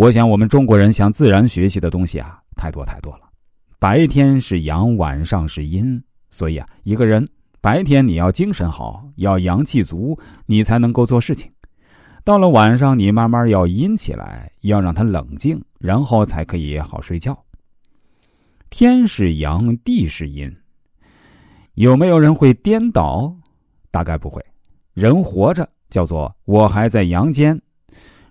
我想，我们中国人向自然学习的东西啊，太多太多了。白天是阳，晚上是阴，所以啊，一个人白天你要精神好，要阳气足，你才能够做事情。到了晚上，你慢慢要阴起来，要让它冷静，然后才可以好睡觉。天是阳，地是阴。有没有人会颠倒？大概不会。人活着叫做我还在阳间，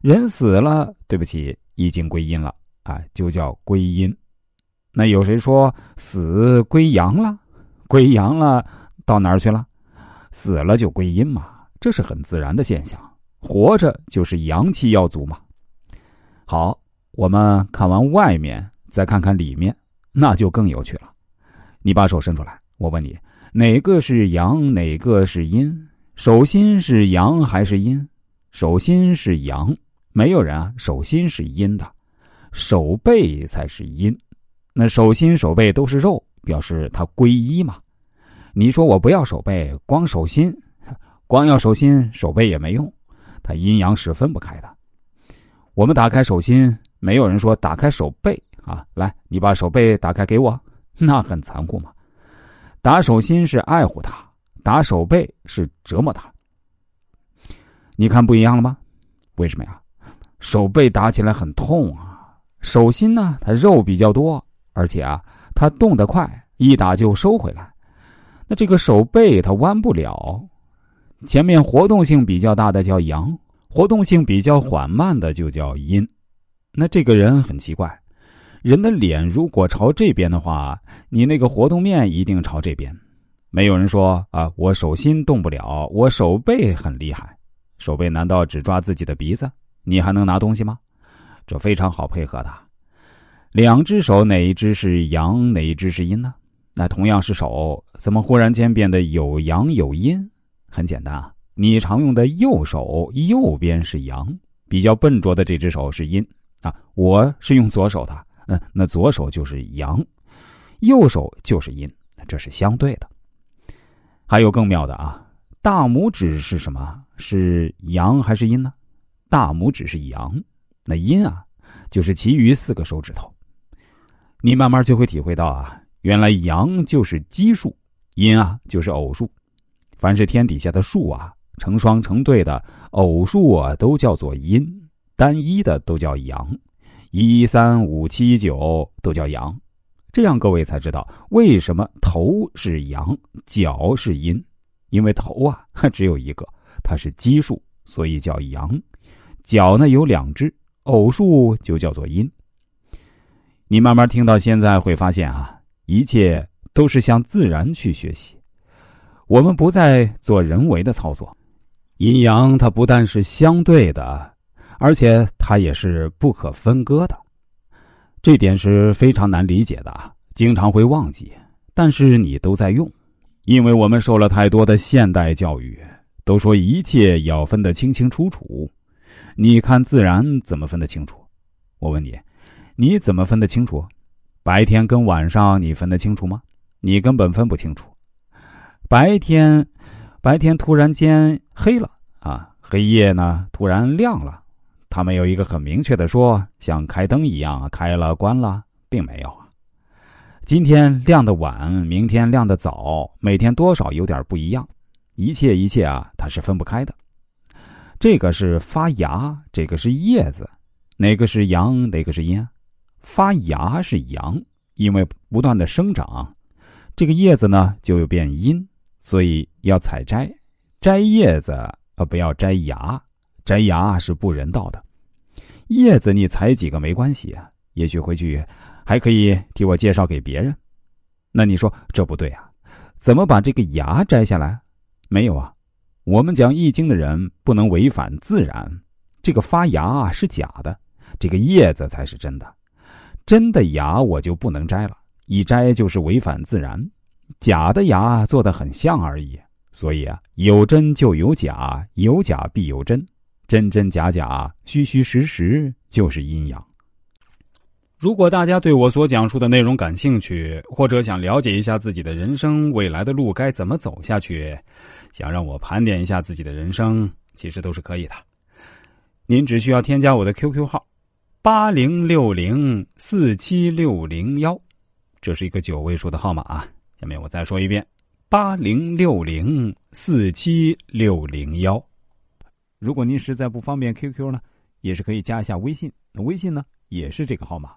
人死了，对不起，已经归阴了啊，就叫归阴。那有谁说死归阳了？归阳了到哪儿去了？死了就归阴嘛，这是很自然的现象。活着就是阳气要足嘛。好，我们看完外面，再看看里面，那就更有趣了。你把手伸出来，我问你，哪个是阳，哪个是阴？手心是阳还是阴？手心是阳，没有人啊，手心是阴的，手背才是阴。那手心手背都是肉，表示它归一嘛。你说我不要手背，光手心，光要手心，手背也没用。它阴阳是分不开的。我们打开手心，没有人说打开手背啊。来，你把手背打开给我，那很残酷嘛。打手心是爱护他，打手背是折磨他。你看不一样了吗？为什么呀？手背打起来很痛啊。手心呢，它肉比较多，而且啊，它动得快，一打就收回来。那这个手背它弯不了。前面活动性比较大的叫阳，活动性比较缓慢的就叫阴。那这个人很奇怪，人的脸如果朝这边的话，你那个活动面一定朝这边。没有人说啊，我手心动不了，我手背很厉害。手背难道只抓自己的鼻子？你还能拿东西吗？这非常好配合的。两只手哪一只是阳，哪一只是阴呢？那同样是手，怎么忽然间变得有阳有阴？很简单啊，你常用的右手右边是阳，比较笨拙的这只手是阴啊。我是用左手的，嗯，那左手就是阳，右手就是阴，这是相对的。还有更妙的啊，大拇指是什么？是阳还是阴呢？大拇指是阳，那阴啊，就是其余四个手指头。你慢慢就会体会到啊，原来阳就是奇数，阴啊就是偶数。凡是天底下的数啊，成双成对的偶数啊，都叫做阴；单一的都叫阳。一三五七九都叫阳。这样各位才知道为什么头是阳，脚是阴。因为头啊只有一个，它是奇数，所以叫阳；脚呢有两只，偶数就叫做阴。你慢慢听到现在会发现啊，一切都是向自然去学习。我们不再做人为的操作，阴阳它不但是相对的，而且它也是不可分割的，这点是非常难理解的，经常会忘记。但是你都在用，因为我们受了太多的现代教育，都说一切要分得清清楚楚。你看自然怎么分得清楚？我问你，你怎么分得清楚？白天跟晚上你分得清楚吗？你根本分不清楚。白天，白天突然间黑了啊，黑夜呢突然亮了，他们有一个很明确的说，像开灯一样开了关了，并没有啊。今天亮的晚，明天亮的早，每天多少有点不一样，一切一切啊，它是分不开的。这个是发芽，这个是叶子，哪个是阳，哪个是阴？发芽是阳，因为不断的生长，这个叶子呢就变阴。所以要采摘，摘叶子而不要摘芽，摘芽是不人道的。叶子你采几个没关系啊，也许回去还可以替我介绍给别人。那你说这不对啊？怎么把这个芽摘下来？没有啊，我们讲易经的人不能违反自然。这个发芽是假的，这个叶子才是真的。真的芽我就不能摘了，一摘就是违反自然。假的芽做的很像而已，所以啊，有真就有假，有假必有真，真真假假，虚虚实实就是阴阳。如果大家对我所讲述的内容感兴趣，或者想了解一下自己的人生未来的路该怎么走下去，想让我盘点一下自己的人生，其实都是可以的。您只需要添加我的 QQ 号。八零六零四七六零幺，这是一个九位数的号码啊。下面我再说一遍：八零六零四七六零幺。如果您实在不方便 QQ 呢，也是可以加一下微信，那微信呢也是这个号码。